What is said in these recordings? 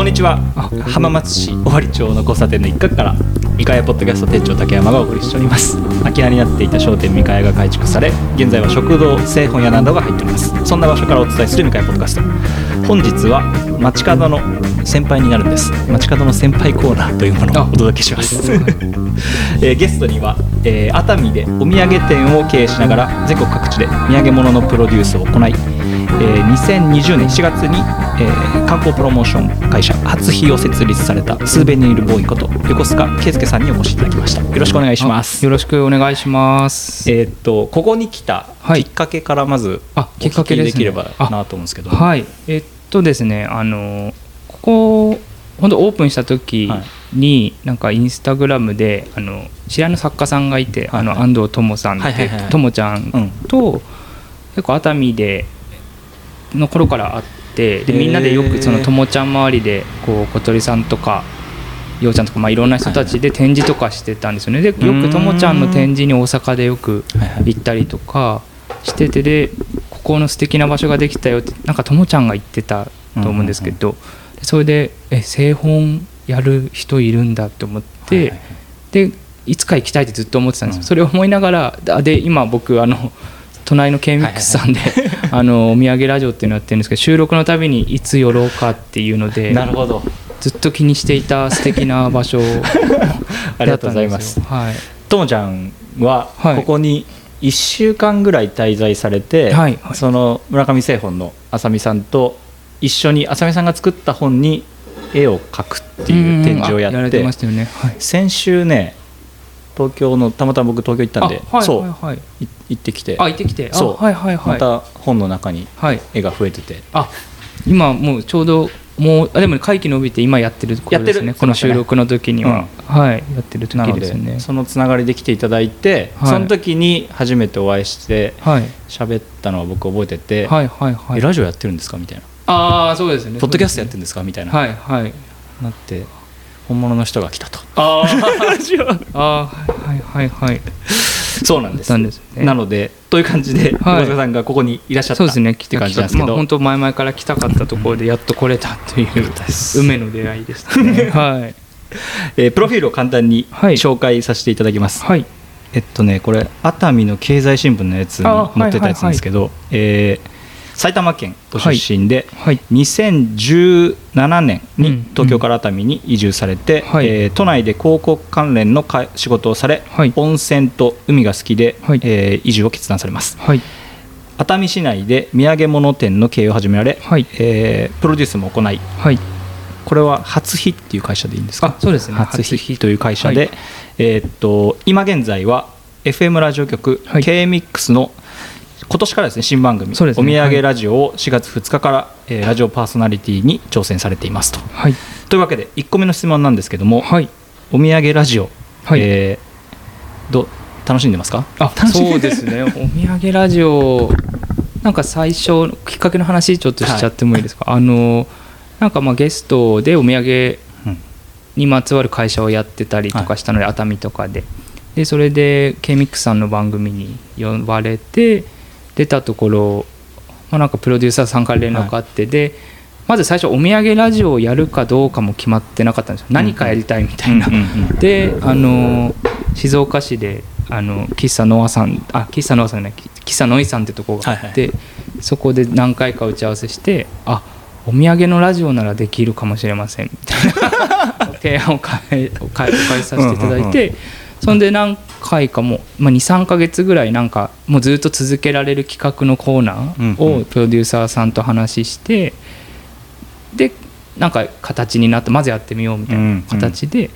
こんにちは。浜松市尾張町の交差点の一角から三河屋ポッドキャスト店長竹山がお送りしております。空き家になっていた商店三河屋が改築され現在は食堂製本屋などが入っております。そんな場所からお伝えする三河屋ポッドキャスト。本日は街角の先輩になるんです。街角の先輩コーナーというものをお届けします、えーゲストには、えー熱海でお土産店を経営しながら全国各地で土産物のプロデュースを行い、えー2020年7月に、えー観光プロモーション会社初日を設立されたスーベニールボーイこと横須賀圭介さんにお越しいただきました。よろしくお願いします。あよろしくお願いします。えーっとここに来たはい。きっかけからまずあお聞きできればなと思うんですけど、はい。えっとですね、あのここ本当オープンした時に、なんかインスタグラムであの知り合いの作家さんがいて、あの安藤智さんって、はいはいはいともちゃんと、結構熱海での頃から会ってでみんなでよくそのともちゃん周りでこう小鳥さんとかようちゃんとか、まあ、いろんな人たちで展示とかしてたんですよね。でよくともちゃんの展示に大阪でよく行ったりとかしててでここの素敵な場所ができたよってなんかともちゃんが言ってたと思うんですけど、でそれでえ製本やる人いるんだって思って、でいつか行きたいってずっと思ってたんですよ、うん。それを思いながらだで今僕あの隣の K ミックスさんで、あのお土産ラジオっていうのやってるんですけど収録のたびにいつ寄ろうかっていうのでなるほど。ずっと気にしていた素敵な場所 ありがとうございます。だったんですよともちゃんははい。ここに1週間ぐらい滞在されて、はい。はい。その村上製本の浅見さんと一緒に浅見さんが作った本に絵を描くっていう展示をやってられてましたよね。はい。先週ね東京のたまたま僕東京行ったんで、あはいそう、はいはい。い行ってきて。あ行ってきて。あそう。はいはいはい。また本の中にはい。絵が増えてて。あ今もうちょうどもうあでも会期伸びて今やってる頃ですやってる。ねこの収録の時には、はいやってる時ですよねそのつながりで来ていただいて、はい。その時に初めてお会いしてはい。喋ったのを僕覚えてて、はいはいはい。えラジオやってるんですか？みたいな、ああそうですね。ポッドキャストやってるんですか？みたいな、はいはい。なって本物の人が来たと。あ あはいはいはいはい。そうなんです。なんですね。なのでという感じではい。小塚さんがここにいらっしゃったそうですね来って感じなんですけど、まあ、本当前々から来たかったところでやっと来れたというです。運命の出会いでしたね。はい。えープロフィールを簡単にはい。紹介させていただきます、はい。えっとねこれ熱海の経済新聞のやつにあ載ってたやつなんですけど、えー埼玉県ご出身で、はい。2017年にうん。東京から熱海に移住されて、はい。えー都内で広告関連のか仕事をされ、はい。温泉と海が好きで、はい。えー移住を決断されます。はい。熱海市内で土産物店の経営を始められ、はい。えープロデュースも行いはい。これは初日っていう会社でいいんですか？あそうですね。初初日という会社で、はい。えーっと今現在は FM ラジオ局、はい。K-MIX の今年からですね新番組、ね。お土産ラジオを4月2日から、えーラジオパーソナリティに挑戦されていますと。はい。というわけで1個目の質問なんですけども、はい。お土産ラジオ、はい。えーどう楽しんでますか？あそうですね。お土産ラジオなんか最初きっかけの話ちょっとしちゃってもいいですか、あのなんかまあゲストでお土産うん。にまつわる会社をやってたりとかしたので、熱海とかで。でそれで k ミックさんの番組に呼ばれて出たところ、まあ、なんかプロデューサーさんから連絡あって、でまず最初お土産ラジオをやるかどうかも決まってなかったんですよ。何かやりたいみたいな。うんうんうんであの静岡市であの喫茶ノアさんあ喫茶ノアさんじゃない喫茶ノイさんってとこがあって、そこで何回か打ち合わせしてあお土産のラジオならできるかもしれません。みたいな。提案を変えお返しさせていただいて、うんそんで何回かも、まあ、23か月ぐらいなんかもうずっと続けられる企画のコーナーをプロデューサーさんと話して、でなんか形になってまずやってみようみたいな形で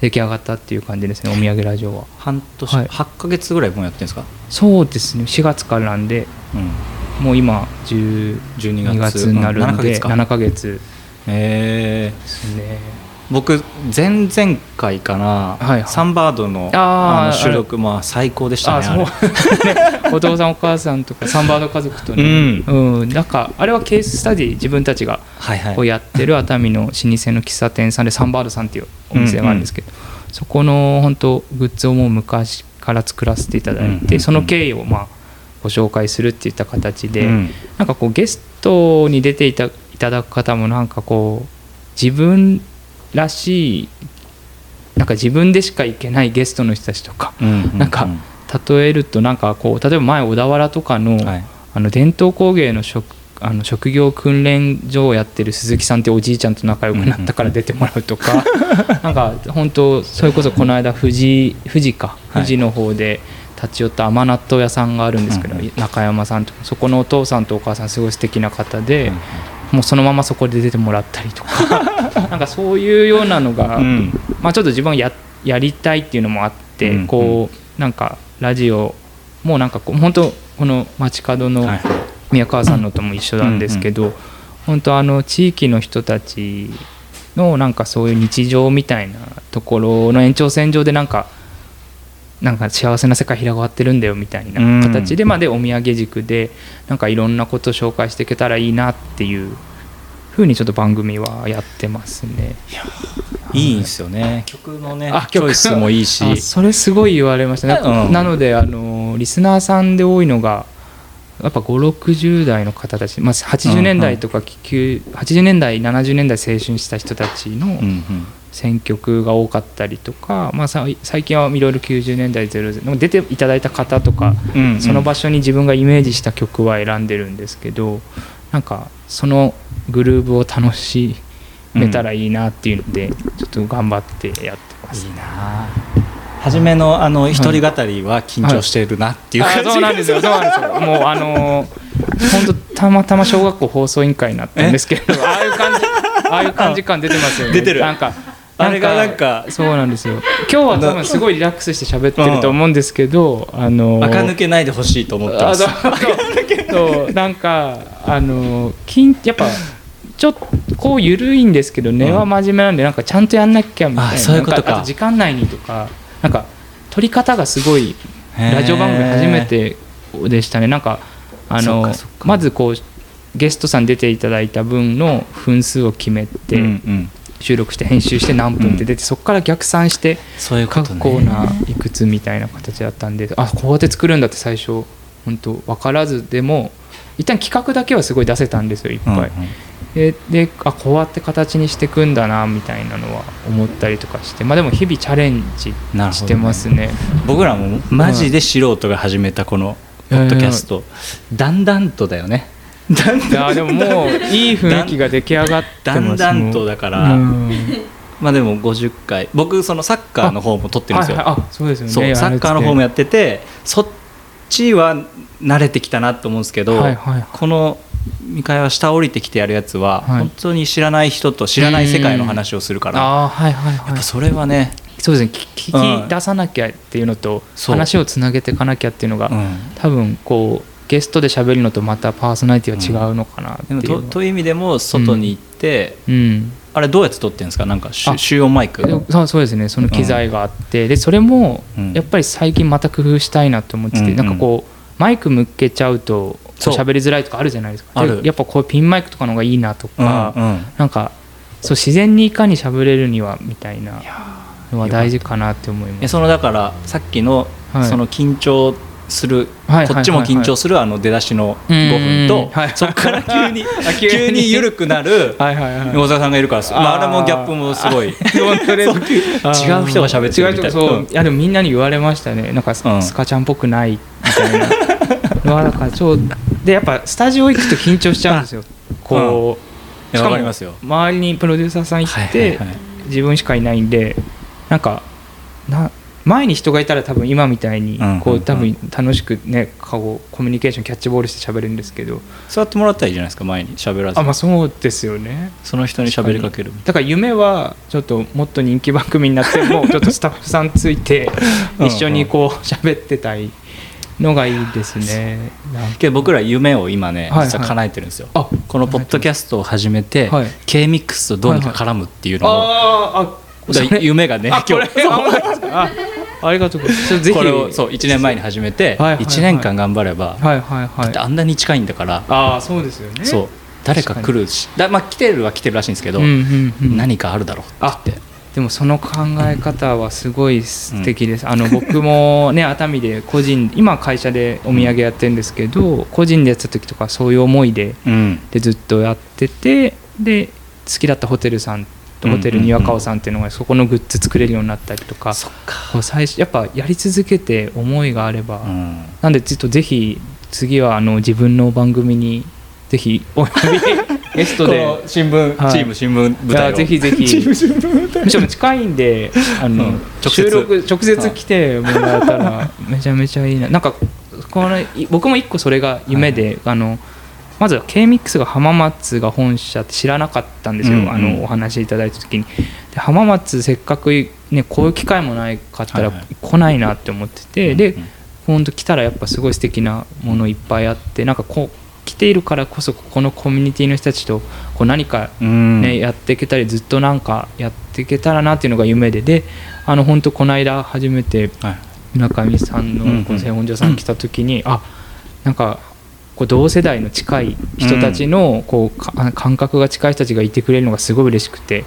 出来上がったっていう感じですねお土産ラジオは。半年、はい。8か月ぐらいもうやってるんですか、そうですね4月からなんでうん、もう今12 12月。月になる7んでヶ月か。7ヶ月。えー。ですね僕前々回かな、はいはい。サンバードのあの収録まあ最高でしたあね お父さんお母さんとかサンバード家族とね、うん。なんかあれはケーススタディ自分たちがこうやってる熱海の老舗の喫茶店さんでサンバードさんっていうお店があるんですけど、そこの本当グッズをもう昔から作らせていただいて、うんうんうん。その経緯をまあご紹介するっていった形で、うん。なんかこうゲストに出ていたいただく方もなんかこう自分らしいなんか自分でしか行けないゲストの人たちとかうんなんか例えるとなんかこう例えば前小田原とかの,、はい。あの伝統工芸の職あの職業訓練所をやってる鈴木さんっておじいちゃんと仲良くなったから出てもらうとか、なんか本当それこそこの間富士富士かはい。富士の方で立ち寄った甘納豆屋さんがあるんですけど、中山さんとかそこのお父さんとお母さんすごい素敵な方で、もうそのままそこで出てもらったりとか。なんかそういうようなのが、うん。まあ、ちょっと自分がややりたいっていうのもあって、うんこうなんかラジオもなんかこう本当この街角のはい宮川さんのとも一緒なんですけど、本当あの地域の人たちのなんかそういう日常みたいなところの延長線上でなんかなんか幸せな世界広がってるんだよみたいな形で、まあでお土産軸でなんかいろんなことを紹介していけたらいいなっていうふうにちょっと番組はやってますね。いいんですよね。曲のねあチョイスもいいし。あそれすごい言われましたね、うん。なのであのリスナーさんで多いのがやっぱ560代の方たち、まあ、80年代とか、9 80年代70年代青春した人たちのうんうん選曲が多かったりとか、まあ、さ最近はいろいろ90年代00出ていただいた方とかうんうん。その場所に自分がイメージした曲は選んでるんですけどなんかそのグルーブを楽しめたらいいなっていうので、ちょっと頑張ってやってます。いいな。初めのあの一人語りは緊張してるなっていうあ感じ。そうなんですよ。そうなんですよ。もうあの本当たまたま小学校放送委員会になったんですけどああいう感じああいう感じ感出てますよね。出てる。なんかあれがなんかそうなんですよ。今日は多分すごいリラックスして喋ってると思うんですけど、あの垢抜けないでほしいと思ってます。あそう。なんかあの金やっぱちょっとこう緩いんですけど根は真面目なんでなんかちゃんとやんなきゃみたいな。あそういうことか。時間内にとかなんか撮り方がすごいラジオ番組初めてでしたね。なんかあのまずこうゲストさん出ていただいた分の分数を決めて、うんうん収録して編集して何分って出て、そこから逆算してそういうことね。各コーナーいくつみたいな形だったんであこうやって作るんだって最初本当分からずでも一旦企画だけはすごい出せたんですよいっぱい。うんうん。でであこうやって形にしていくんだなみたいなのは思ったりとかして。まあでも日々チャレンジしてますね。僕らもマジで素人が始めたこのポッドキャスト。だんだんとだよねだんいやでももういい雰囲気が出来上がってだますんだんとだから、うん。まあでも50回。僕そのサッカーの方も撮ってるんですよ、はいはい。あそうですよね。サッカーの方もやっててそっちは慣れてきたなと思うんですけど、はいはいこの三河は下降りてきてやるやつは、はい。本当に知らない人と知らない世界の話をするから、はいはいはい。やっぱそれはね、そうですね。聞聞き出さなきゃっていうのと、話をつなげていかなきゃっていうのが、うん。多分こうゲストで喋るのとまたパーソナリティは違うのかなっていう。のでもとという意味でも外に行って、うん。あれどうやって撮ってるんですか？なんか集あ。集音マイクでそうそうですね。その機材があって、でそれもうん。やっぱり最近また工夫したいなと思ってて、うんうん。なんかこうマイク向けちゃうと喋りづらいとかあるじゃないですか。ある。でやっぱこうピンマイクとかの方がいいなとか、うんうん。なんかそう自然にいかに喋れるにはみたいなのは大事かなって思います。えそのだからさっきの、はい。その緊張する、はいこっちも緊張するあの出だしの5分と、そこから急に あ急に。緩くなるはいはいはい大沢さんがいるから、まあ、あれもギャップもすごい。違う人が喋ってるみたい。な違う人そう、うん。いやでもみんなに言われましたね。なんかス,、カちゃんっぽくないみたいな。のはだからそう。でやっぱスタジオ行くと緊張しちゃうんですよ。こう、しかもわかりますよ。周りにプロデューサーさんいて、はいはいはい。自分しかいないんでなんかな前に人がいたら多分今みたいにこう多分楽しくねこうコミュニケーションキャッチボールして喋るんですけど。座ってもらったらいいじゃないですか前に。喋らずあまあそうですよね。その人に喋りかけるだから夢はちょっともっと人気番組になっても ちょっとスタッフさんついてうん一緒にこう喋ってたいのがいいですね。けど僕ら夢を今ねはいはい。実は叶えてるんですよ、あこのポッドキャストを始めて、はい。K-MIX とどうにか絡むっていうのを、夢がね今日あありがとうございます。これをそう1年前に始めてはいはいはい。1年間頑張れば、はいはいはい。あんなに近いんだから、ああそうですよね。そう。誰か来るしだ、まあ、来てるは来てるらしいんですけど、うんうんうん。何かあるだろうって言って。でもその考え方はすごい素敵です、あの僕もね 熱海で個人今会社でお土産やってるんですけど個人でやってた時とかそういう思いでうん。でずっとやっててで好きだったホテルさんホテルにわかおさんっていうのがそこのグッズ作れるようになったりとか最初やっぱやり続けて思いがあれば、うん。なんでちょっとぜひ次はあの自分の番組にぜひお呼び ゲストで。新聞、はい。チーム新聞舞い台を。やぜひぜひ。チーム新聞舞台。むしろ近いんであの、うん。直接。収録直接来てもらえたらめちゃめちゃいいな。なんかこのい僕も一個それが夢で、あのまずは K-MIX が浜松が本社って知らなかったんですよ、うんうん。あのお話しいただいた時に。で浜松せっかく、ね、こういう機会もないかったらはいはい。来ないなって思ってて、でうんうん。本当来たらやっぱすごい素敵なものいっぱいあってなんかこう来ているからこそここのコミュニティの人たちとこう何かうん。ねやっていけたりずっとなんかやっていけたらなっていうのが夢で。であの本当この間初めてはい。村上さんうんうん。のこの製本所さん来た時に、あなんかこう同世代の近い人たちのこうか感覚が近い人たちがいてくれるのがすごい嬉しくて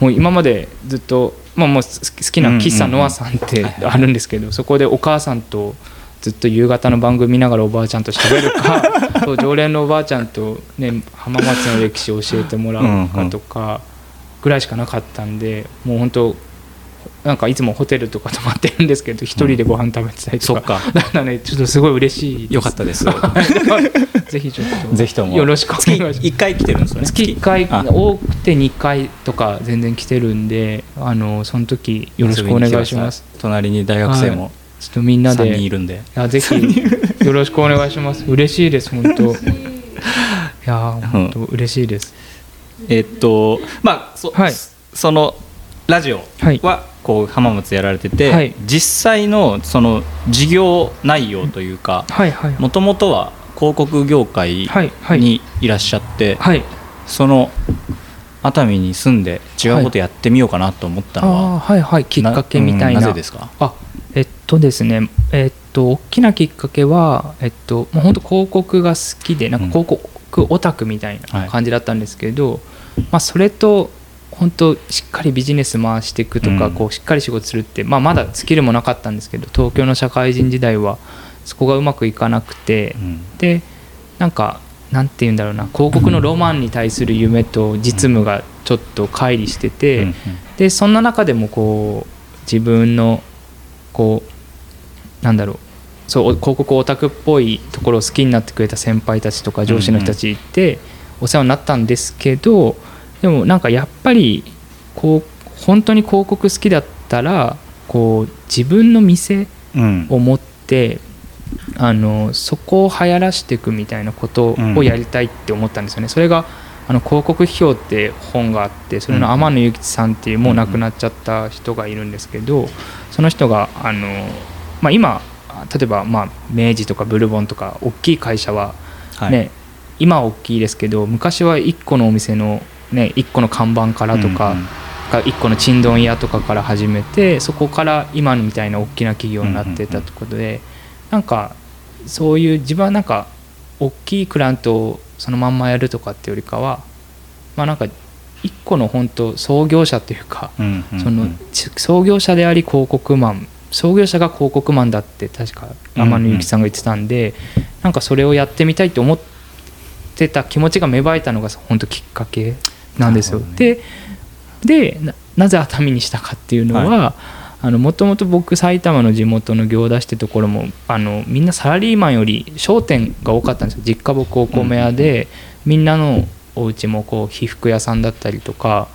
もう今までずっと、まあ、もう好きな喫茶ノアさんってあるんですけどそこでお母さんとずっと夕方の番組見ながらおばあちゃんと喋るか そう常連のおばあちゃんと、ね、浜松の歴史を教えてもらうかとかぐらいしかなかったんでもう本当なんかいつもホテルとか泊まってるんんですけど一人でご飯食べてたりとか、そっか。だからねちょっとすごい嬉しい。よかったです。ぜひちょっと。ぜひとも。よろしくお願いします。月1回来てるんですよね？月1回あ。多くて2回とか全然来てるんであのその時よろしくお願いします。隣に大学生もちょっとみんな3で人いるんで。いやぜひよろしくお願いします。嬉しいです本当。いや本当嬉しいです。えっとまあそ,、はい。そのラジオはい。はこう浜松やられてて、はい。実際のその事業内容というかはいはい。もともとは広告業界はいはい。にいらっしゃって、はい。その熱海に住んで違うことやってみようかなと思ったのは、はい。はいきっかけみたいな。うんなぜですか？あえっとですねえっと大きなきっかけはえっともう本当広告が好きでなんか広告オタクみたいはない。感じだったんですけど、まあそれと本当しっかりビジネス回していくとか、うん。こうしっかり仕事するって、まあ、まだスキルもなかったんですけど東京の社会人時代はそこがうまくいかなくて、うん。でなんかなんて言うんだろうな広告のロマンに対する夢と実務がちょっと乖離してて、うんでそんな中でもこう自分のこうなんだろうそう広告オタクっぽいところを好きになってくれた先輩たちとか上司の人たちいてお世話になったんですけどでもなんかやっぱりこう本当に広告好きだったらこう自分の店うん。を持ってあのそこを流行らしていくみたいなことをやりたいって思ったんですよね。それがあの広告批評って本があってそれの天野幸吉さんっていうもう亡くなっちゃった人がいるんですけどその人があの、まあ、今例えばまあ明治とかブルボンとか大きい会社ははい。ね、今は大きいですけど昔は1個のお店の、ね、1個の看板からとか、が1個のちんどん屋とかから始めてそこから今のみたいな大きな企業になってたってことで、なんかそういう自分はなんか大きいクラントをそのまんまやるとかっていうよりかはまあなんか1個の本当創業者っていうか、そのち創業者であり広告マン創業者が広告マンだって確か天野幸さんが言ってたんで、なんかそれをやってみたいと思ってた気持ちが芽生えたのが本当きっかけなんですよ。ね。ででななぜ熱海にしたかっていうのは、もともと僕埼玉の地元の行田市ってところもあのみんなサラリーマンより商店が多かったんですよ。実家僕お米屋で、みんなのお家もこう被服屋さんだったりとか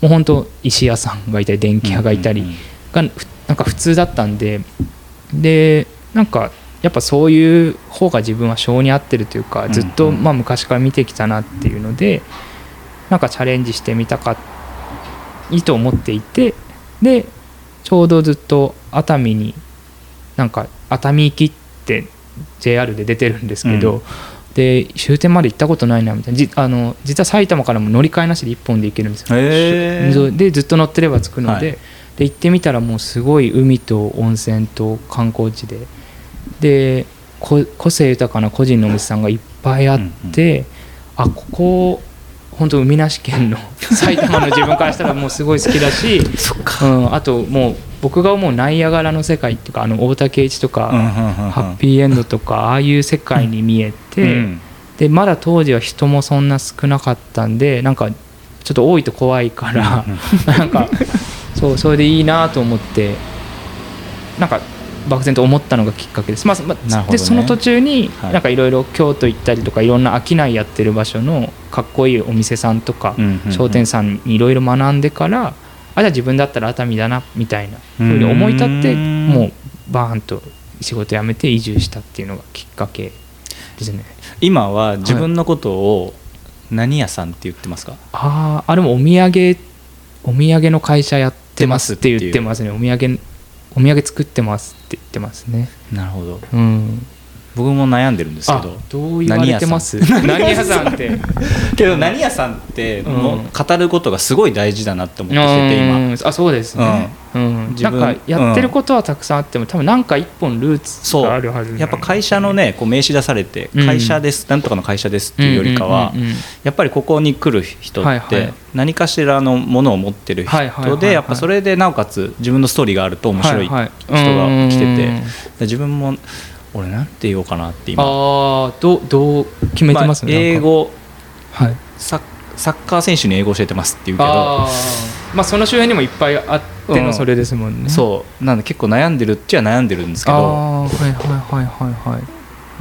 もう本当石屋さんがいたり電気屋がいたり、うんうんなんか普通だったんででなんかやっぱそういう方が自分は性に合ってるというかずっとうんうん。まあ昔から見てきたなっていうのでなんかチャレンジしてみたかいいと思っていてでちょうどずっと熱海になんか熱海行きって JR で出てるんですけど、うん。で終点まで行ったことないなみたいな。じあの実は埼玉からも乗り換えなしで1本で行けるんですよ。でずっと乗ってれば着くので,、はい。で行ってみたらもうすごい海と温泉と観光地ででこ個性豊かな個人のお店さんがいっぱいあって、あここ本当海なし県の埼玉の自分からしたらもうすごい好きだし、うん、あともう僕が思うナイアガラの世界っていうかあの大竹一とか、ハッピーエンドとかああいう世界に見えて、うんでまだ当時は人もそんな少なかったんでなんかちょっと多いと怖いから なんかそうそれでいいなと思ってなんか漠然と思ったのがきっかけです、まあまあね。でその途中にはい。なんかいろいろ京都行ったりとかいろんな商いやってる場所のかっこいいお店さんとか商店さんにいろいろ学んでからあじゃあ自分だったら熱海だなみたいなふうに思い立ってうん。もうバーンと仕事辞めて移住したっていうのがきっかけですね。今は自分のことを何屋さんって言ってますか、あああれもお土産お土産の会社やってますって言ってますね。お土産お土産作ってますって言ってますね。なるほど。うん僕も悩んでるんですけあどどう言われてます？何屋さん。って？けど何屋さんってもううん語ることがすごい大事だなって思ってきてて今うん。あそうですね、うん。なんかやってることはたくさんあっても多分なんか一本ルーツそうがあるはずやっぱ会社のねこう名刺出されてうん。会社です、なんとかの会社ですっていうよりかは、うんうんうんうんやっぱりここに来る人って何かしらのものを持ってる人でやっぱそれでなおかつ自分のストーリーがあると面白い人がはい来はい。てて。うん自分も俺なんて言おうかなって今。ああどうどう決めてますまあ英語はい。サッサッカー選手に英語教えてますって言うけど。まあその周辺にもいっぱいあってうん。のそれですもんね、そう。なんで結構悩んでるっちゃ悩んでるんですけあどあはいはいはいはいはい。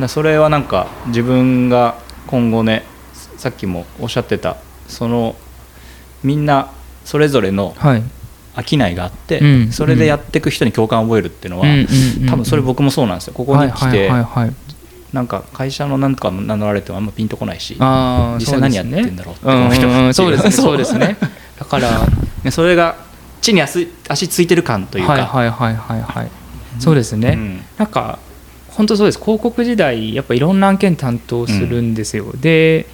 だそれはなんか自分が今後ねさっきもおっしゃってたそのみんなそれぞれのはい商いがあって、うんそれでやっていく人に共感を覚えるっていうのは、うん多分それ僕もそうなんですよここに来て、はいはいなんか会社のなんとか名乗られてもあんまピンとこないしあ実際何やってんだろうって思う人そうですねそうですねだからそれが地に足足ついてる感というか、はいはいはいはいはいそうですね、うんなんか本当そうです広告時代やっぱいろんな案件担当するんですよ、で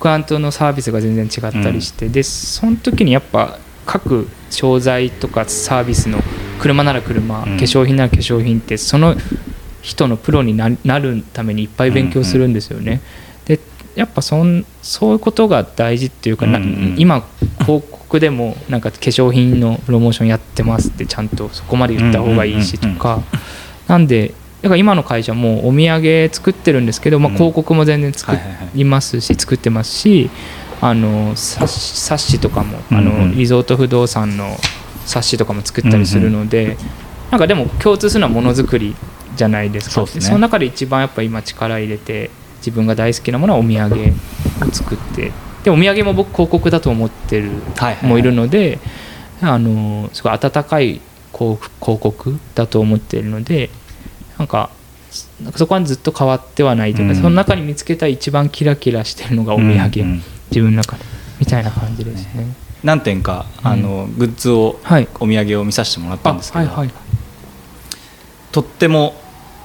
クアントのサービスが全然違ったりして、でその時にやっぱ各商材とかサービスの車なら車、うん。化粧品なら化粧品ってその人のプロにななるためにいっぱい勉強するんですよね。でやっぱそんそういうことが大事っていうか、今広告でもなんか化粧品のプロモーションやってますってちゃんとそこまで言った方がいいしとか、なんでだから今の会社もお土産作ってるんですけど、まあ、うん。広告も全然作りますし作ってますしあの冊子とかもあの、うん。うんリゾート不動産の冊子とかも作ったりするので、なんかでも共通するのはものづくりじゃないですか。そね。その中で一番やっぱ今力入れて自分が大好きなものはお土産を作ってでお土産も僕広告だと思ってるはいはいはい。もいるので、あのすごい温かい広広告だと思っているのでなんかそこはずっと変わってはないというか、うん。その中に見つけた一番キラキラしてるのがお土産、自分の中でみたいな感じですね。何点かあの、グッズをはい。お土産を見させてもらったんですけど、とっても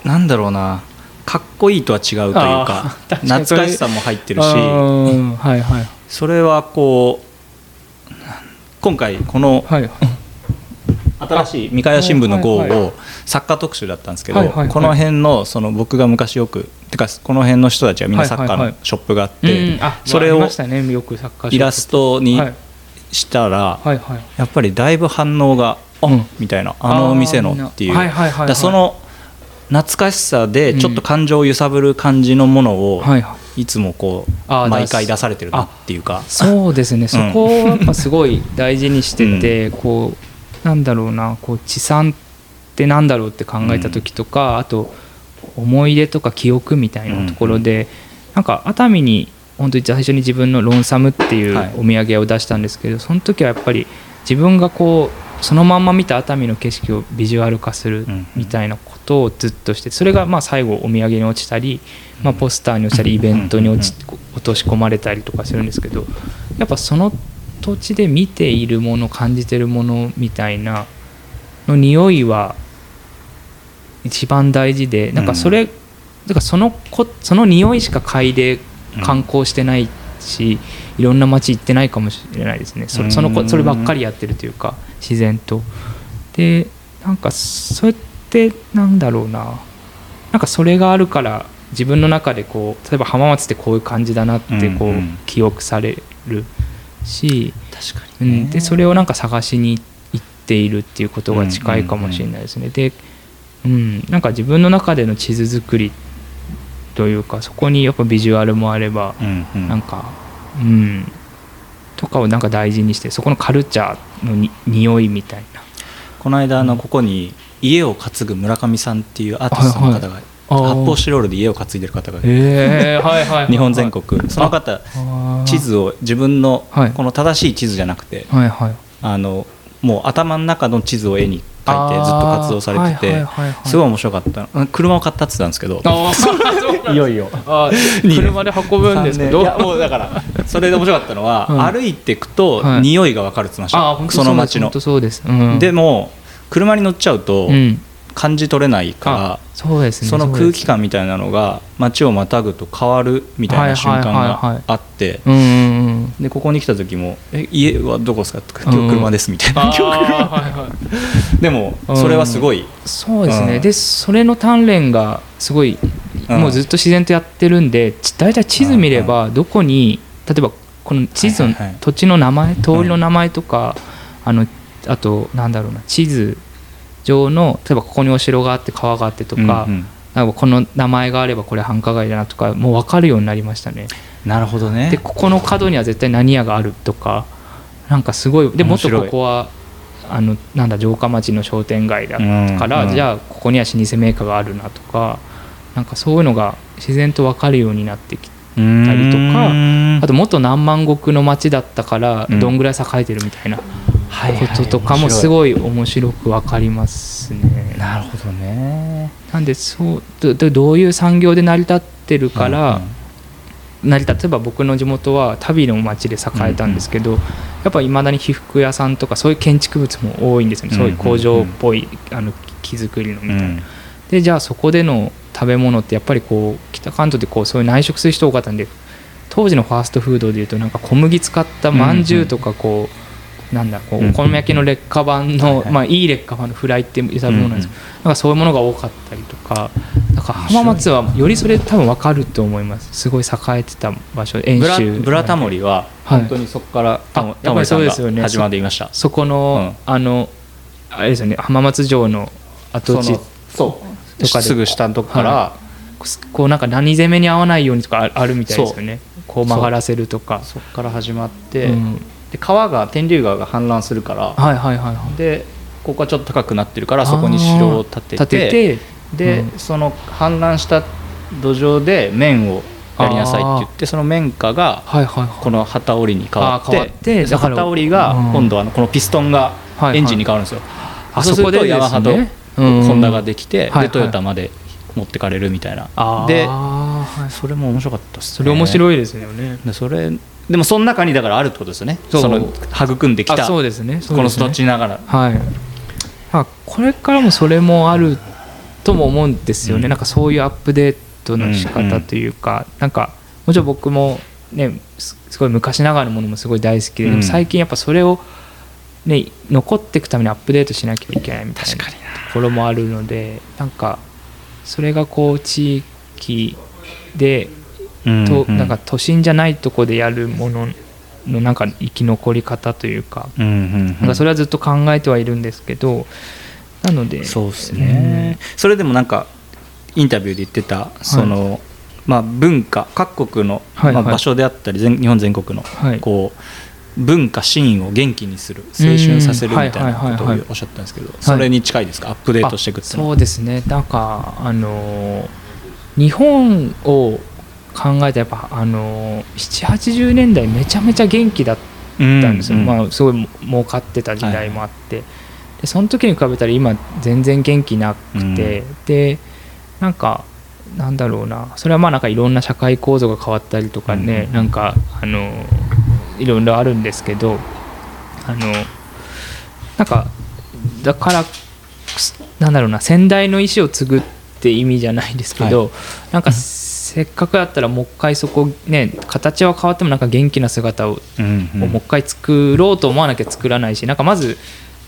なんだろうなかっこいいとは違うというか懐かしさも入ってるしはいはい。それはこう今回このはい新しい三河屋新聞の号を作家特集だったんですけどこの辺のその僕が昔よくてかこの辺の人たちはみんなサッカーのショップがあっうてそれをイラストにはい。したらやっぱりだいぶ反応があうん。みたいなあのお店のっていう。その懐かしさでちょっと感情を揺さぶる感じのものをはいつもこう毎回出されてるなっていうか。そうですね、そこをやっぱすごい大事にしてて、こうなんだろうなこう地産ってなんだろうって考えた時とか、あと思い出とか記憶みたいなところで、なんか熱海に本当に最初に自分のロンサムっていうはい。お土産を出したんですけど、その時はやっぱり自分がこうそのまんま見た熱海の景色をビジュアル化するうん。みたいなことをずっとしてそれがまあ最後お土産に落ちたり、まあ、ポスターに落ちたりイベントに落ち落とし込まれたりとかするんですけどやっぱその土地で見ているもの感じてるものみたいなの匂いは一番大事でなんかそれ、だからそのこその匂いしか嗅いで観光してないし、いろんな街行ってないかもしれないですね。そそのこそればっかりやってるというか自然と。でなんかそれってなんだろうな。なんかそれがあるから自分の中でこう例えば浜松ってこういう感じだなってこう、うんうん。記憶されるし、確かうん、でそれをなんか探しに行っているっていうことが近いかもしれないですね。で、うん、なんか自分の中での地図作りというかそこにやっぱビジュアルもあれば、うなんか、うん、とかをなんか大事にしてそこのカルチャーのに匂いみたいな。この間あのここに家を担ぐ村上さんっていうアーティストの方が、はい発泡スチロールで家を担いでる方がえー、はいはいはい日本全国。その方地図を自分のはい。この正しい地図じゃなくてはいはい。あのもう頭の中の地図を絵に描いてずっと活動されてはいてすごい面白かった。の車を買ったって言ってたんですけど。いよいよ。車で運ぶんですけど。いやもうだからそれで面白かったのは、はい歩いていくとはい。匂いが分かるって言ってました、その街の。そうです、うん、でも車に乗っちゃうとうん、感じ取れないからあ、そうですねその空気感みたいなのが街をまたぐと変わるみたいな瞬間があってうんうんうん。でここに来た時も「え家はどこですか?」とか「今日車です」みたいな、あー今日車はいはい。でもそれはすごい、そうですね、うん。でそれの鍛錬がすごい、うん。もうずっと自然とやってるんでち大体地図見ればどこに例えばこの地図の土地の名前通りの名前とか、あのあとなんだろうな地図上の例えばここにお城があって川があってとか,、うんうん。なんかこの名前があればこれ繁華街だなとかもう分かるようになりましたね。なるほどね。でここの角には絶対何屋があるとかなんかすごいでもっとここはあのなんだ城下町の商店街だから、うんうん。じゃあここには老舗メーカーがあるなとかなんかそういうのが自然と分かるようになってきてたりとかあとと元何万石の町だったからうん。どんぐらい栄えてるみたいな。こはいはい。ととかもすいごい面白く分かりますね。なるほどね。なんでそうどういう産業で成り立ってるから、成り立例えば僕の地元は足袋の町で栄えたんですけど、やっぱいまだに被服屋さんとかそういう建築物も多いんですよね、そういう工場っぽいあの木造りのみたいな。うん。でじゃあそこでの食べ物ってやっぱりこう北関東ってこうそういう内食する人多かったんで当時のファーストフードでいうとなんか小麦使ったまんじゅうとかこう、なんだこうお好み焼きの劣化版の、はいはい。まあ、いい劣化版のフライっていう食べ物なんですけど、なんかそういうものが多かったりとかだから浜松はよりそれ多分分かると思います。すごい栄えてた場所遠ブラ州ブラタモリははい。本当にそこからタモあやっぱりそうですよね。タモリさんが始まっていました。そこの、あのあれですよね浜松城の跡地とかで。すぐ下のとこから、はこうなんか何攻めに合わないようにとかああるみたいですよね。こう曲がらせるとか。そこから始まって、うんで川が天竜川が氾濫するから、はいはいはいはい。でここはちょっと高くなってるからそこに城を建てて建ててで、うん。その氾濫した土壌で麺をやりなさいって言ってその麺化がこの旗織りに変わって旗織りがうん。今度はこのピストンがエンジンに変わるんですよ、あそこでヤマハとうん。ホンダができて、でトヨタまで持ってかれるみたいな。ではい。それも面白かったっすね。それ面白いですよね。でそれでもその中にだからあるってことですよね。その育んできたあそうですね。そうこのですね土地ながらはい。あこれからもそれもあるとも思うんですよね、うん。なんかそういうアップデートの仕方というか、なんかもちろん僕もねすすごい昔ながらのものもすごい大好きで,、うん。でも最近やっぱそれを、ね、残っていくためにアップデートしなきゃいけないみたいな。ところもあるのでなんかそれがこう地域でとなんか都心じゃないとこでやるもののなんか生き残り方というかうんうんうん。なんかそれはずっと考えてはいるんですけどなのでそうですね、それでもなんかインタビューで言ってたその、まあ、文化各国の、はいはい。まあ、場所であったり全日本全国の、はい。こう文化シーンを元気にする青春させるみたいなうん。はいはいことをはいはい。おっしゃったんですけどそれに近いですか？アップデートしていくっていうのは。そうですね。なんかあの日本を考えたらやっぱあの780年代めちゃめちゃ元気だったんですよ、うんうん。まあ、すごい儲かってた時代もあって、でその時に比べたら今全然元気なくて、でなんかなんだろうな。それはまあなんかいろんな社会構造が変わったりとかね、うんなんかあのいろいろあるんですけどあのなんかだからなんだろうな。先代の意思を継ぐって意味じゃないですけど、なんかせっかくだったらもう一回そこね形は変わってもなんか元気な姿をもう一回作ろうと思わなきゃ作らないしなんかまず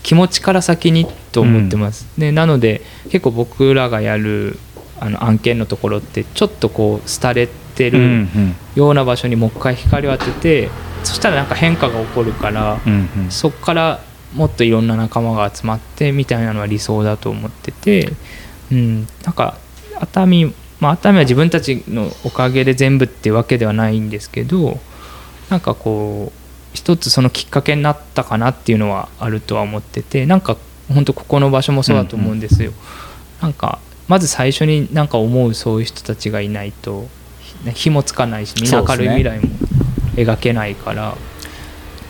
気持ちから先にと思ってます、でなので結構僕らがやるあの案件のところってちょっとこう廃れてうんうるん。ような場所にもう一回光を当ててそしたらなんか変化が起こるから、うんうん。そこからもっといろんな仲間が集まってみたいなのは理想だと思ってて、うん、なんか熱海、まあ、熱海は自分たちのおかげで全部っていうわけではないんですけどなんかこう一つそのきっかけになったかなっていうのはあるとは思っててなんか本当ここの場所もそうだと思うんですよ。なんかまず最初になんか思うそういう人たちがいないと火もつかないしみんな明るい未来も描けないから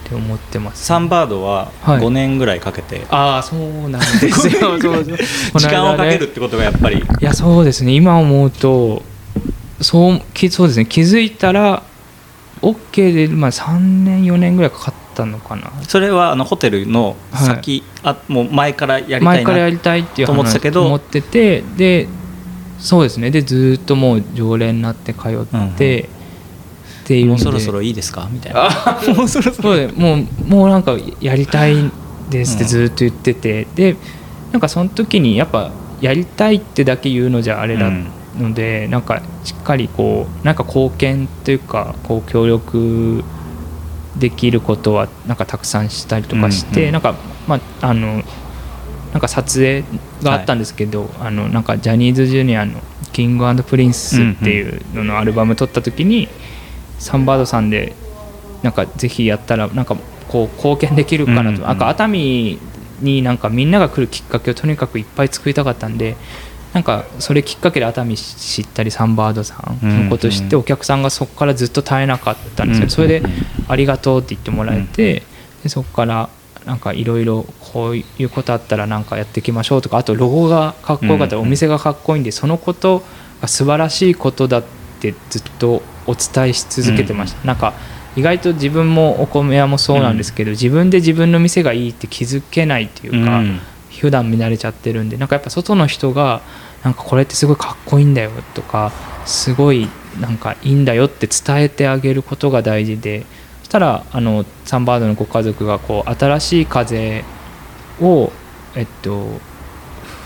って思ってます、サンバードははい。5年ぐらいかけて、ああそうなんですよ。そうそう。こ 時の間をかけるってことがやっぱり。いやそうですね。今思うとそうきそうですね。気づいたら OK で、まあ、3年4年ぐらいかかったのかな。それはあのホテルの先、あもう前からやりたいな前からやりたいっていうと思ってたけど思っててでそうですね。でずっともう常連になって通って、っていうもうそろそろいいですか？みたいな。あ もうそろそろ。もうもうなんかやりたいですってずっと言ってて、でなんかその時にやっぱやりたいってだけ言うのじゃあれだので、なんかしっかりこうなんか貢献というかこう協力できることはなんかたくさんしたりとかして、うんうん。なんかまああのなんか撮影があったんですけど、あのなんかジャニーズジュニアの「キングプリンス」っていうののアルバム撮った時に、サンバードさんでなんかぜひやったらなんかこう貢献できるかなと、うんうんなん。か熱海になんかみんなが来るきっかけをとにかくいっぱい作りたかったんでなんかそれきっかけで熱海知ったりサンバードさんのことを知ってうんお客さんがそこからずっと絶えなかったんですよ、うんそれで「ありがとう」って言ってもらえて、でそこからなんかいろいろこういうことあったらなんかやっていきましょうとかあとロゴがかっこよかったお店がかっこいいんでそのことが素晴らしいことだってずっとお伝えし続けてました、なんか意外と自分もお米屋もそうなんですけど、自分で自分の店がいいって気づけないっていうか、うん。普段見慣れちゃってるんでなんかやっぱ外の人がなんかこれってすごいかっこいいんだよとかすごいなんかいいんだよって伝えてあげることが大事でそしたらあのサンバードのご家族がこう新しい風をえっと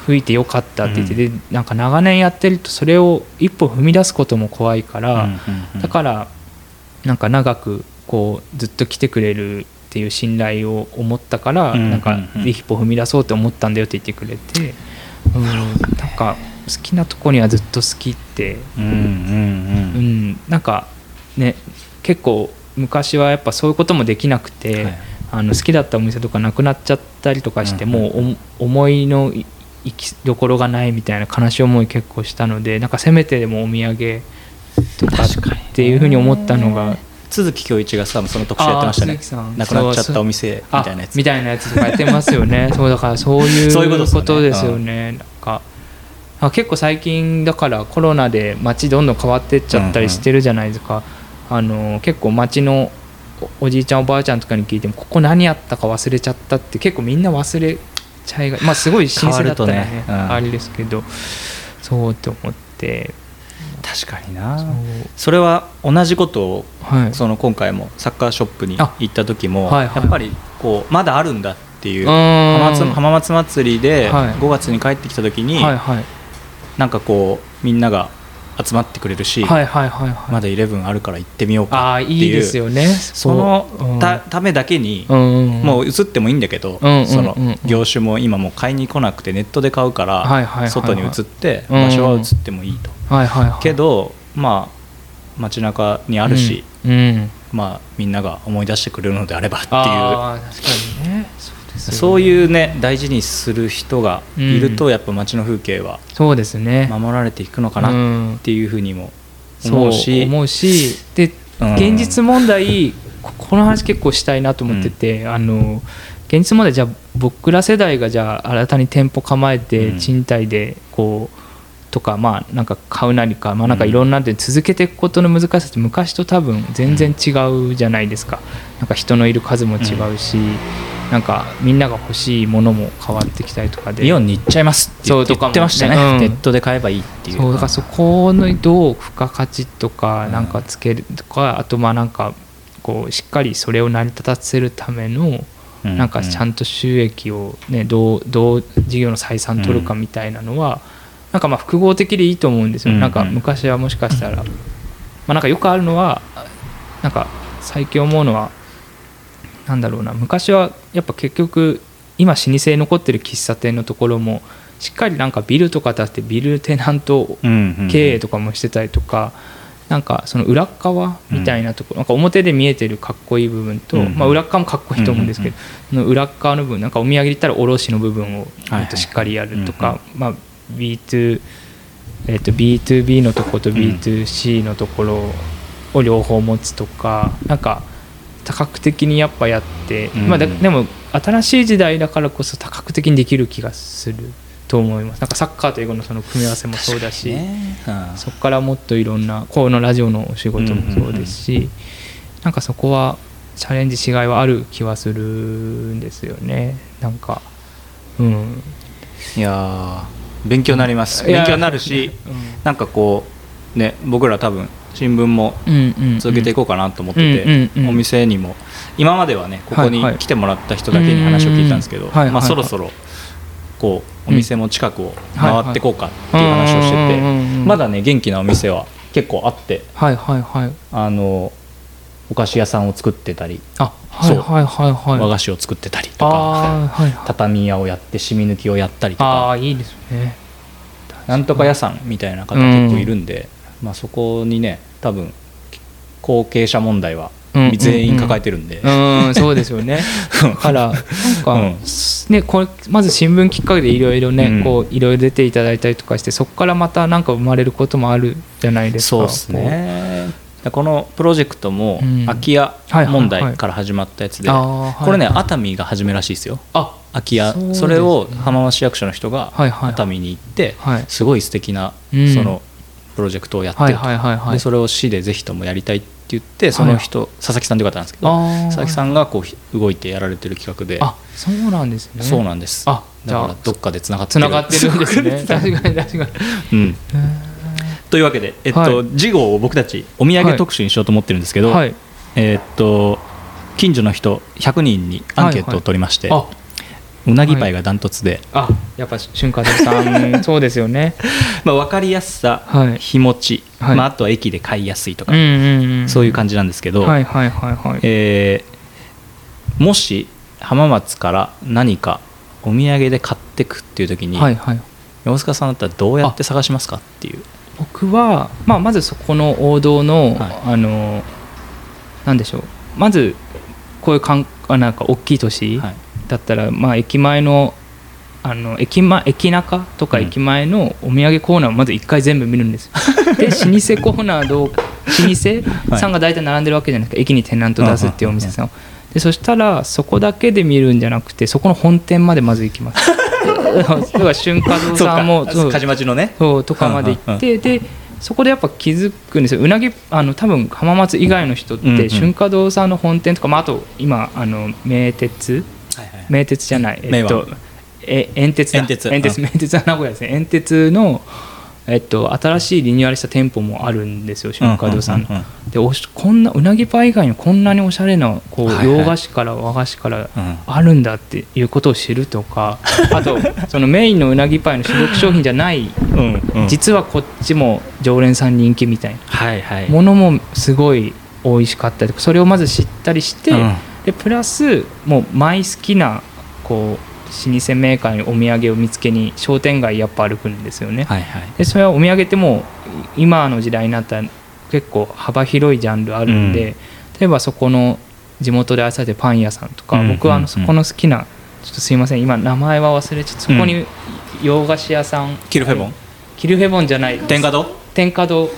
吹いてよかったって言って、でなんか長年やってるとそれを一歩踏み出すことも怖いから、うんうんうん。だからなんか長くこうずっと来てくれるっていう信頼を思ったから、うんうんうん。なんか一歩踏み出そうと思ったんだよって言ってくれて、うん、なんか好きなとこにはずっと好きって、うんうんううん。ん、なんかね結構昔はやっぱそういうこともできなくて、はい。あの好きだったお店とかなくなっちゃったりとかして、うんもうお思いのい行きどころがないみたいな悲しい思い結構したのでなんかせめてでもお土産とかっていうふうに思ったのが都築恭一がさその特集やってましたね。なくなっちゃったお店みたいなやつあみたいなやつとかやってますよね。そうだからそういうことですよね。なんかあ結構最近だからコロナで街どんどん変わってっちゃったりしてるじゃないですか、あの結構街のおおじいちゃんおばあちゃんとかに聞いてもここ何やったか忘れちゃったって結構みんな忘れちゃい。がまあすごい新鮮だったらねね。うん。あれですけど。そうって思って。確かにな。それは同じことをはい。その今回もサッカーショップにあ。行った時もはいはい。やっぱりこうまだあるんだっていう浜松浜松祭りではい。5月に帰ってきた時にはいはい。なんかこうみんなが集まってくれるしはいはいはいはい。まだ11あるから行ってみようかっていういいですよね。そのうん。たためだけにもう移ってもいいんだけど、その業種も今もう買いに来なくてネットで買うから、外に移ってうん場所は移ってもいいと、はいはいはい。けどまあ街中にあるし、うん、うん。まあみんなが思い出してくれるのであればっていうそういうね大事にする人がいると、うん。やっぱ街の風景はそうですね。守られていくのかなうんっていうふうにもそう思うし、思うし。で、うん。現実問題ここの話結構したいなと思ってて、あの現実問題じゃあ僕ら世代がじゃあ新たに店舗構えてうん。賃貸でこうとかまあなんか買うなりかまあなんかいろんなで続けていくことの難しさって昔と多分全然違うじゃないですか。なんか人のいる数も違うし、なんかみんなが欲しいものも変わってきたりとかで。イオンに行っちゃいますって言ってましたね、うん。ネットで買えばいいっていうそうだからそこのどう付加価値とかうん。なんかつけるとか、あとまあなんかこうしっかりそれを成り立たせるためのうなんかちゃんと収益をねどうどう事業の採算取るかみたいなのはなんかまあ複合的でいいと思うんですよ、うんなんか昔はもしかしたら、まあなんかよくあるのはなんか最近思うのはなんだろうな。昔はやっぱ結局今老舗に残ってる喫茶店のところもしっかりなんかビルとか建ててビルテナントうんうん経営とかもしてたりとか、なんかその裏側みたいなところ、なんか表で見えてるかっこいい部分と、うんまあ、裏側もかっこいいと思うんですけど、その裏側の部分なんかお土産で言ったら卸の部分をしっかりやるとか、まあ、B2 えっと B2B のところと B2C のところを両方持つとかなんか多角的にやっぱやって、うん。まあ、だでも新しい時代だからこそ多角的にできる気がすると思います。なんかサッカーと英語のその組み合わせもそうだし、ね。うんそこからもっといろんなこのラジオのお仕事もそうですし、なんかそこはチャレンジしがいはある気はするんですよね。なんかうん。いやー勉強になります。勉強になるしなんかこうね僕ら多分新聞もうんうんうん。続けていこうかなと思ってて、うんうんうんお店にも。今まではねここに来てもらった人だけに話を聞いたんですけど、まあ、そろそろこうお店も近くを回っていこうかっていう話をしてうんうんうんうんてまだね元気なお店は結構あってはいはいはい。あのお菓子屋さんを作ってたりあ和菓子を作ってたりとかはいはい。畳屋をやって染み抜きをやったりとあか。あいいですね。なんとか屋さんみたいな方結構いるんで、まあ、そこにね多分後継者問題はうん。全員抱えてるんで、うんそうですよね。だ からなんか、うん。ねこれまず新聞きっかけでいろいろね、うん。こういろいろ出ていただいたりとかしてそこからまたなんか生まれることもあるじゃないですか。そうですね。でこのプロジェクトもうん。空き家問題から始まったやつで、これねはい。熱海が初めらしいですよ。あ空き家。それを浜松市役所の人が熱海に行ってはい。すごい素敵なうん。そのプロジェクトをやってでそれを市でぜひともやりたいって言ってその人佐々木さんという方なんですけど佐々木さんがこうひ動いてやられてる企画で。あそうなんですね。そうなんです。あじゃあだからどっかでつながってつながってるんですね。確かに確かに。うんというわけで、えっとはい。次号を僕たちお土産特集にしようと思ってるんですけど、はい。えーっと近所の人100人にアンケートを取りまして、あうなぎパイがダントツで、あやっぱ春華堂さん そうですよね。まあ、分かりやすさ、はい。日持ち、はい。まあ、あとは駅で買いやすいとか、うんうんうんそういう感じなんですけど、はいはいはいはい。えーもし浜松から何かお土産で買ってくっていう時に、はいはい。山塚さんだったらどうやって探しますかっていう僕は、まあ、まずそこの王道の、はい。あのなんでしょう。まずこういうかんあなんか大きい都市はい。だったら、まあ、駅前のあの駅前駅中とかうん。駅前のお土産コーナーをまず1回全部見るんです。よで 老舗コーナーどう老舗？さんが大体並んでるわけじゃなくて駅にテナント出すっていうお店さんを。でそしたらそこだけで見るんじゃなくてそこの本店までまず行きますだから春華堂さんもそう梶町のね。そうとかまで行ってでそこでやっぱ気づくんですよ。うなぎあの多分浜松以外の人って、うんうん春華堂さんの本店とか、まあ、あと今あの名鉄。名鉄じゃない、えっと名、え煙鉄だ。煙鉄。煙鉄うん。名鉄は名古屋です。ね煙鉄の、えっと、新しいリニューアルした店舗もあるんですよ春華堂さんの。うんうんうんでおしこんなうなぎパイ以外にこんなにおしゃれなこう、はいはい。洋菓子から和菓子からうんあるんだっていうことを知るとかあとそのメインのうなぎパイの主力商品じゃないうんうん。実はこっちも常連さん人気みたいな。はいはい。ものもすごい美味しかったりとかそれをまず知ったりして、うん。でプラスもうマイ好きなこう老舗メーカーにお土産を見つけに商店街やっぱ歩くんですよね。はいはい。でそれはお土産ってもう今の時代になったら結構幅広いジャンルあるんで、うん。例えばそこの地元で愛されてるパン屋さんとか、うん僕はあうんうん。のそこの好きなちょっとすいません今名前は忘れちゃってそこに洋菓子屋さん。キルフェボン？キルフェボンじゃない。天下堂？天下堂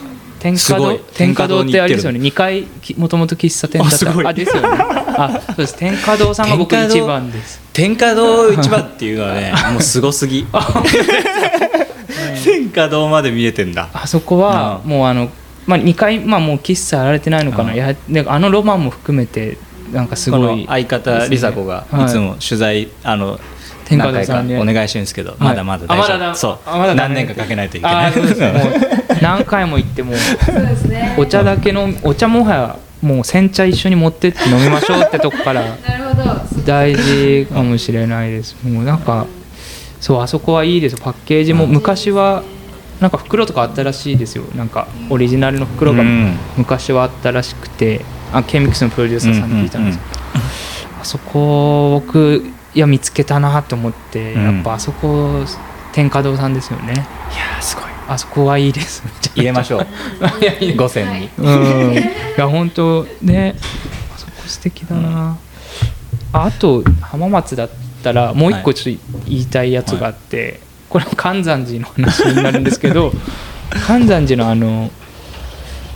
天下堂天下堂ってあれですよね。天2階もともと喫茶店だった。あですよね。あそうです。天下堂さんが僕一番です。天下堂一番っていうのはね もうすごすぎ。天下堂まで見えてんだ。あそこはうん。もうあの、まあ、2階、まあ、もう喫茶やられてないのかな、うん。やであのロマンも含めてなんかすこごい。の相方梨紗子がはい。いつも取材あの天下何回かお願いしてるんですけどい。まだまだ大丈夫。そう。あまだだ何年かかけないといけない。何回も行ってもうそうですね。お茶だけのお茶もはやもう煎茶一緒に持ってって飲みましょうってとこから。大事かもしれないです。もうなんかそうあそこはいいですパッケージも昔はなんか袋とかあったらしいですよ。なんかオリジナルの袋がうん。昔はあったらしくてあケミックスのプロデューサーさんに聞いたんですけど、あそこ僕いや見つけたなと思って、うん。やっぱあそこ天下堂さんですよね。いやーすごい。あそこはいいです。入れましょう。五線にうん。いや本当ねあそこ素敵だな、ああと浜松だったらもう一個ちょっと言いたいやつがあって、これも寒山寺の話になるんですけど 寒山寺のあの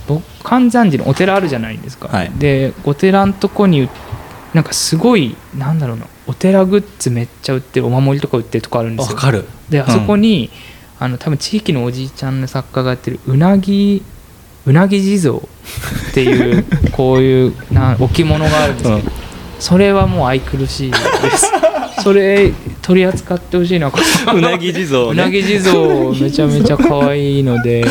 僕寒山寺のお寺あるじゃないですか、はい。でお寺のとこになんかすごいなんだろうなお寺グッズめっちゃ売ってるお守りとか売ってるとこあるんですよ。わかる。であそこに、あの多分地域のおじいちゃんの作家がやってるうなぎうなぎ地蔵っていう こういうな置物があるんですけど、うん。それはもう愛くるしいです。それ取り扱ってほしいなうなぎ地蔵ね。うなぎ地蔵めちゃめちゃ可愛いので。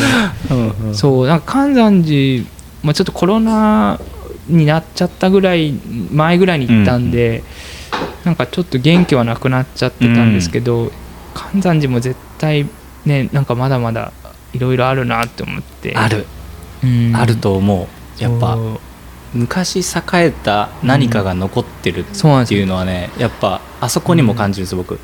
うんうん。そうなんか寒山寺、まあ、ちょっとコロナになっちゃったぐらい前ぐらいに行ったんで、なんかちょっと元気はなくなっちゃってたんですけど、寒山寺も絶対ねなんかまだまだいろいろあるなって思って。ある、うん。あると思う。やっぱ昔栄えた何かが残ってるってそうなんですよ。いうのはねやっぱあそこにも感じるんです僕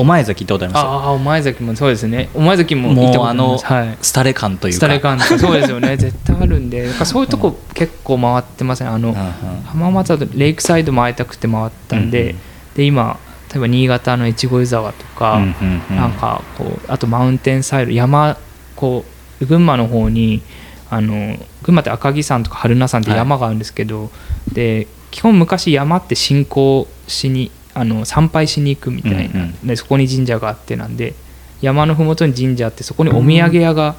お前崎行ったことありまああお前崎もそうですね。お前崎も行ったことあります。はい。す廃れ感というか。スタレ感 そうですよね。絶対あるんで。なんかそういうとこ結構回ってません？あの、うんうん。浜松だとレイクサイドも会いたくて回ったんで,、うんうん。で今例えば新潟の越後湯沢とか、うんうんうん。なんかこうあとマウンテンサイド山こう群馬の方にあの群馬って赤城山とか榛名山って山があるんですけど、で基本昔山って信仰しにあの参拝しに行くみたいな、うんでそこに神社があってなんで山の麓に神社あってそこにお土産屋が、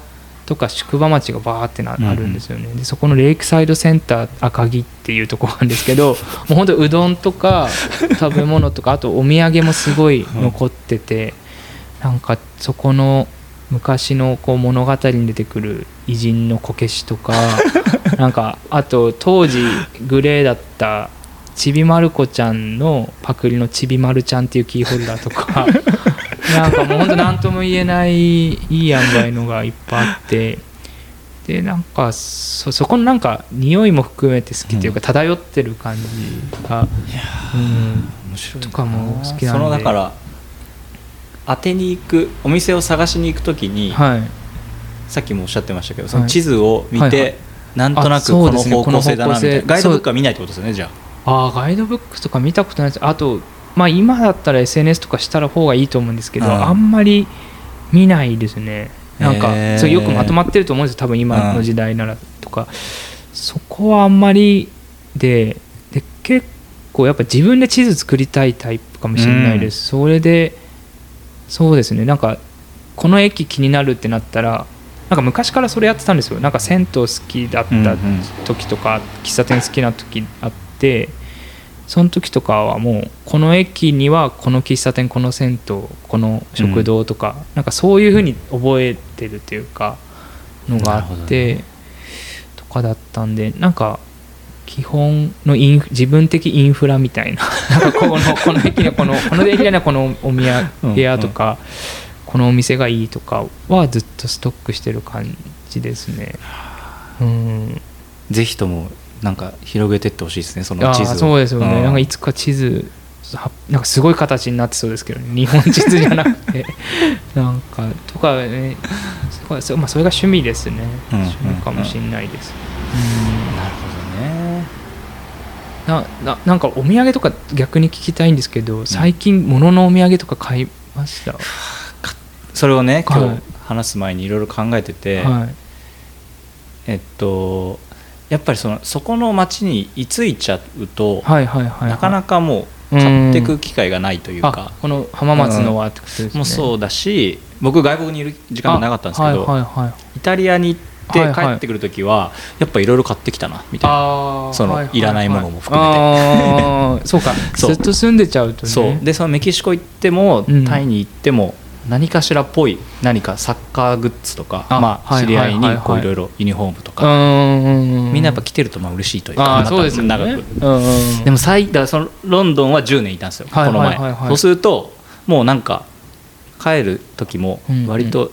とか宿場町がバーってなうんうんあるんですよね、でそこのレイクサイドセンター赤城っていうところなんですけど もうほんとうどんとか食べ物とかあとお土産もすごい残ってて、なんかそこの昔のこう物語に出てくる偉人のこけしとか なんかあと当時グレーだったちびまる子ちゃんのパクリのちびまるちゃんっていうキーホルダーとか。なんかもうほんと何とも言えないいい塩梅のがいっぱいあって。でなんかそそこのなんか匂いも含めて好きというか、漂ってる感じが、うん、面白いな。とかも好きなんで。そのだから当てに行くお店を探しに行くときに、はい。さっきもおっしゃってましたけどそのはい。地図を見て、はいはい。なんとなあくこの方向性だなみたいな。ガイドブックは見ないってことですよねじゃああガイドブックとか見たことないです。あとまあ今だったら SNS とかしたら方がいいと思うんですけど、うん。あんまり見ないですね。なんか、へー。そうよくまとまってると思うんですよ多分今の時代ならとか、そこはあんまりでで結構やっぱ自分で地図作りたいタイプかもしれないです、それでそうですね。なんかこの駅気になるってなったらなんか昔からそれやってたんですよ。なんか銭湯好きだったうんうん。時とか喫茶店好きな時あってその時とかはもうこの駅にはこの喫茶店この銭湯この食堂とか、なんかそういうふうに覚えてるっていうかのがあって、ね。とかだったんでなんか基本のインフ自分的インフラみたいな なんかこのこの駅にはこのこの駅にはこのお土産屋とか、このお店がいいとかはずっとストックしてる感じですね。うん。ぜひともなんか広げてってほしいですねそのあ地図そうですよね、ん。なんかいつか地図はなんかすごい形になってそうですけどね。日本地図じゃなくて。なんかとかね。そこはそ,、まあ、それが趣味ですね、うん趣味かもしれないです、なるほどね。うんなななんかお土産とか逆に聞きたいんですけど最近物のお土産とか買いました、それをね今はい。日話す前にいろいろ考えてて、はい。えっとやっぱりそのそこの町に居ついちゃうと、はいはいはいはい。なかなかもう買っていく機会がないというあか、この浜松のはってことですね、もうそうだし僕外国にいる時間がなかったんですけど、あはいはいはい。イタリアに行ってはいはい帰ってくる時はやっぱいろいろ買ってきたなみたいな、そのはいはいらないものも含めて。そうか。そう。ずっと住んでちゃうとね。そう。でそのメキシコ行っても、うん。タイに行っても何かしらっぽい何かサッカーグッズとかあまあ、はい知り合いにこういろいろユニフォームとか、うん。みんなやっぱ着てるとまあ嬉しいというかそうです長くでも。最だからそのロンドンは10年いたんですよ、はいこの前、そうするともうなんか帰る時もうん割と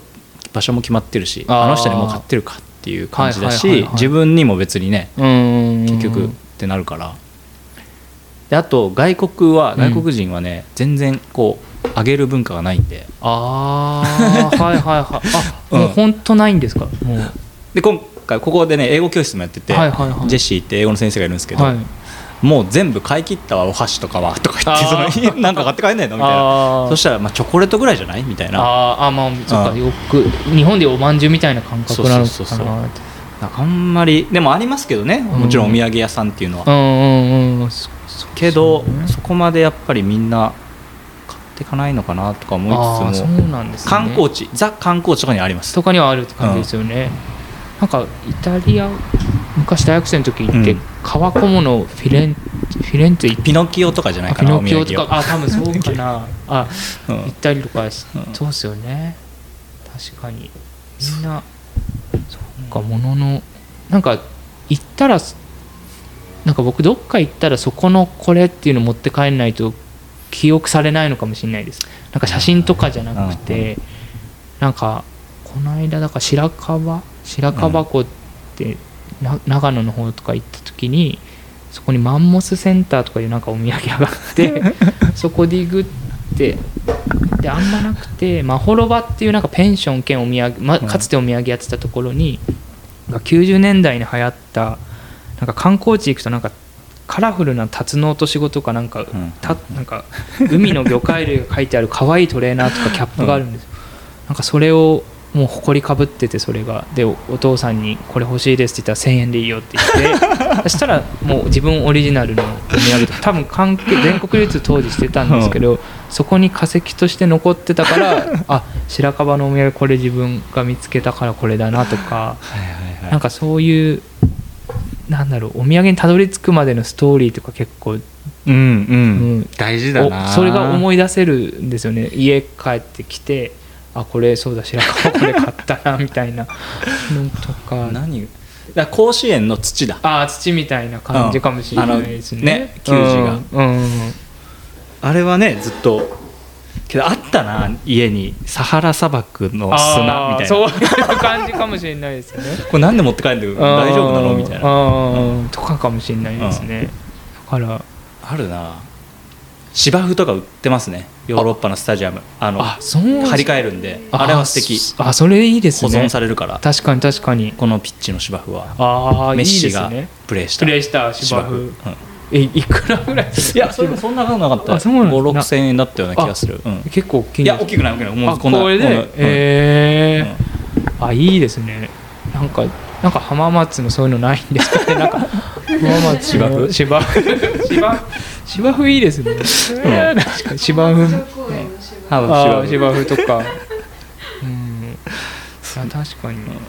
場所も決まってるし、あの人にもう買ってるかっていう感じだし、自分にも別にねうん。結局ってなるから。であと外国はうん外国人はね、全然こうあげる文化がないんで。ああはいはいはい。あ うん。もう本当ないんですか？もう。で今回ここでね英語教室もやってて、はいはいはい。ジェシーって英語の先生がいるんですけど、はい。もう全部買い切ったわお箸とかはとか言ってそ なんか買って帰んないの？みたいな。そしたら、まあ、チョコレートぐらいじゃない？みたいな。あー。あまあそっかうんよく日本でおまんじゅうみたいな感覚なのかなあんまりでもありますけどね。もちろんお土産屋さんっていうのは、うんうんうん。そそけどそうね。そこまでやっぱりみんな買っていかないのかなとか思いつつもうなんですね。観光地ザ観光地とかにあります。とかにはあるって感じですよね、なんかイタリア昔大学生の時行って、うん。革小物フィレンフィレンツェピノキオとかじゃないかピノキオとかあ多分そうかな。あうん。行ったりとかし、うん。そうっすよね。確かに。みんなそう。かもののなんか行ったらなんか僕どっか行ったらそこのこれっていうの持って帰んないと記憶されないのかもしれないです。なんか写真とかじゃなくてなんかこの間だから白樺白樺湖ってな長野の方とか行った時にそこにマンモスセンターとかいうなんかお土産屋があって そこでグって。であんまなくてまほろばっていうなんかペンション兼お土産、ま、かつてお土産やってたところに、が90年代に流行ったなんか観光地行くとなんかカラフルなタツノオトシゴとかなんか,、ん。たなんか海の魚介類が書いてある可愛いトレーナーとかキャップがあるんですよ、なんかそれをもう埃かぶっててそれが。でおお父さんに「これ欲しいです」って言ったら「1000円でいいよ」って言って。そしたらもう自分オリジナルのお土産とか多分関係 全国流通当時してたんですけど、そこに化石として残ってたから あ白樺のお土産これ自分が見つけたからこれだなとかはいはいはい。なんかそういうなんだろうお土産にたどり着くまでのストーリーとか結構うんうん、うん。大事だな。おそれが思い出せるんですよね。家帰ってきてあこれそうだ白樺これ買ったなみたいな。のとか。何？だ甲子園の土だ。ああ土みたいな感じかもしれないですね,、うんね球児が。うんうん。あれはねずっとけどあったな家に。サハラ砂漠の砂みたいな。そういう感じかもしれないですね。これなんで持って帰るんだよ？大丈夫なの？みたいな。なとかかもしれないですね。だからあるな。芝生とか売ってますね。ヨーロッパのスタジアム。あの張り替えるんで。あれは素敵。ああそれいいです保ね存されるから。確かに確かに。このピッチの芝生は。あメッシがプレーしたプレイした芝生。うんえいくらぐらい？いやそれもそんな高くなかった。あそうなんです5 6千円だったような気がする、うん。結構大きいいや大きくない大きくない。もあうこんなこれで？こんなうん。えー。あいいですね。なんかなんか浜松のそういうのないんですか？ね なんか浜松芝生？芝生？芝芝生いいですね、えー確かに。芝生。ああー芝生。芝生とか。うん。あ確かに、なんか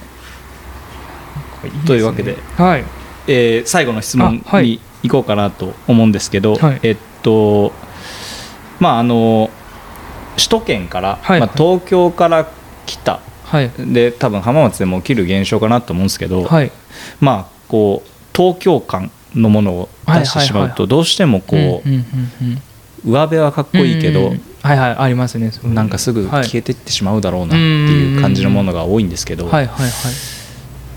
いですね。というわけで。はい。えー最後の質問あはいに行こうかなと思うんですけど、はい。えっとまああの首都圏から、はい。まあ、東京から来た。はい。で多分浜松でも起きる現象かなと思うんですけど、はい。まあこう東京感のものを出してしまうとどうしてもこう上辺はかっこいいけどはいはいありますねなんかすぐはい。消えていってしまうだろうなっていう感じのものが多いんですけどはいはいはい。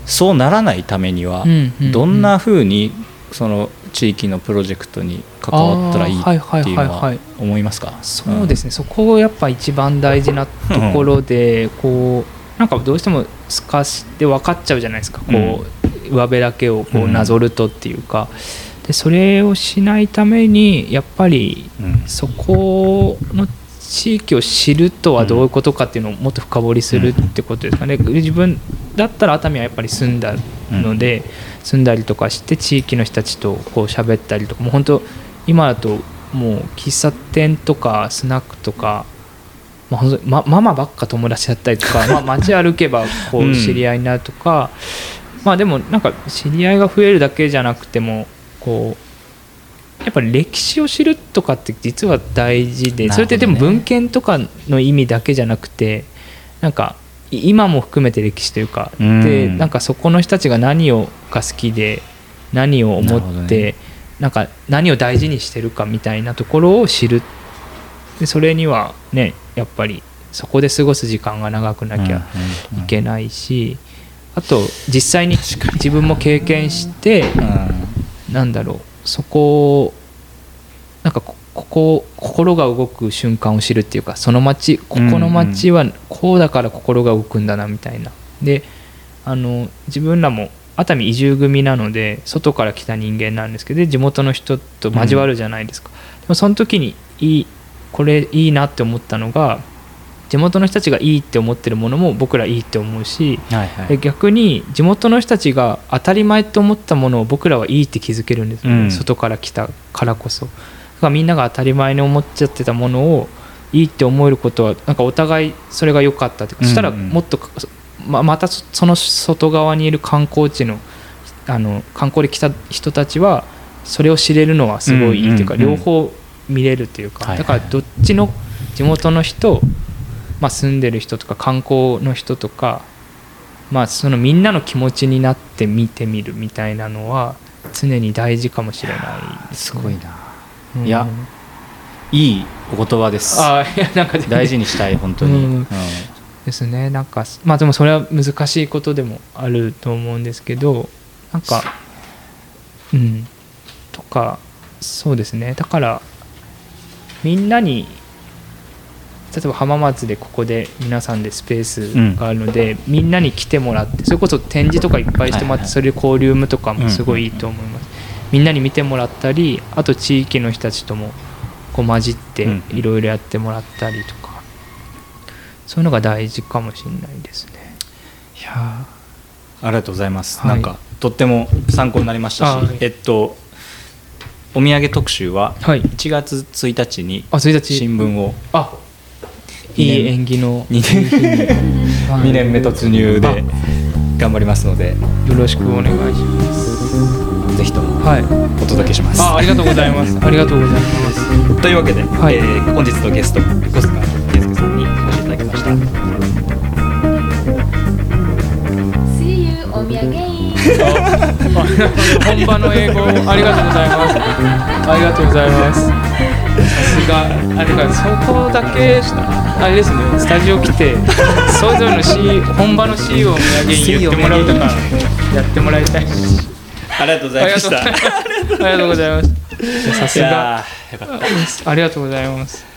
そうならないためにはどんなふうにその地域のプロジェクトに関わったらいいっていうのは思いますか？そうですね、そこやっぱ一番大事なところで、こうなんかどうしても透かして分かっちゃうじゃないですか。こう、上辺だけをこううん。なぞるとっていうか、でそれをしないためにやっぱりうん。そこの地域を知るとはどういうことかっていうのをもっと深掘りするってことですかね、自分だったら熱海はやっぱり住んだので、住んだりとかして地域の人たちとこう喋ったりとかもう本当今だともう喫茶店とかスナックとか、まあ、まママばっか友達だったりとか、まあ、街歩けばこうん。う知り合いになるとか、まあでもなんか知り合いが増えるだけじゃなくてもこうやっぱり歴史を知るとかって実は大事で、それってでも文献とかの意味だけじゃなくてなんかい今も含めて歴史というか、うん。でなんかそこの人たちが何をが好きで何を思ってね。なんか何を大事にしてるかみたいなところを知る。でそれにはねやっぱりそこで過ごす時間が長くなきゃいけないし、あと実際に。自分も経験してうん。なんだろうそこをなんかこここ心が動く瞬間を知るっていうかその街ここの街はこうだから心が動くんだなみたいな。であの自分らも熱海移住組なので外から来た人間なんですけど地元の人と交わるじゃないですか、うん、でもその時にいいこれいいなって思ったのが地元の人たちがいいって思ってるものも僕らいいって思うし、はいはい、逆に地元の人たちが当たり前って思ったものを僕らはいいって気づけるんですよね、うん、外から来たからこそ。がみんなが当たり前に思っちゃってたものをいいって思えることはなんかお互いそれが良かったってそしたらもっとままたその外側にいる観光地のあの観光で来た人たちはそれを知れるのはすごいいいというか、両方見れるというか、だからどっちの地元の人、まあ、住んでる人とか観光の人とか、まあ、そのみんなの気持ちになって見てみるみたいなのは常に大事かもしれないです、ね、すごいな、うん、いやいいお言葉です。あいやなんか、ね、大事にしたい本当に、うん、ですね。なんかまあでもそれは難しいことでもあると思うんですけどなんかうん。とかそうですね。だからみんなに例えば浜松でここで皆さんでスペースがあるので、うん、みんなに来てもらってそれこそ展示とかいっぱいしてもらって、それで交流とかもすごいいいと思います、みんなに見てもらったりあと地域の人たちともこう混じっていろいろやってもらったりとか。そういうのが大事かもしれないですね。いやありがとうございます、はい、なんかとっても参考になりましたし、はい、えっとお土産特集は1月1日に新聞を、あいい縁起の2年 ,2 年目突入で頑張りますのでよろしくお願いしますぜひともお届けします、はい、あありがとうございますありがとうございますというわけで、はい、えー、本日のゲスト小塚圭介さんにただきました See you お土産本場の英語ありがとうございますありがとうございますが。あれかそこだけあれですね。スタジオ来てそれぞれの C 本場の C をお土産に言ってもらうとかやってもらいたいありがとうございました。ありがとうございますさす。がありがとうございます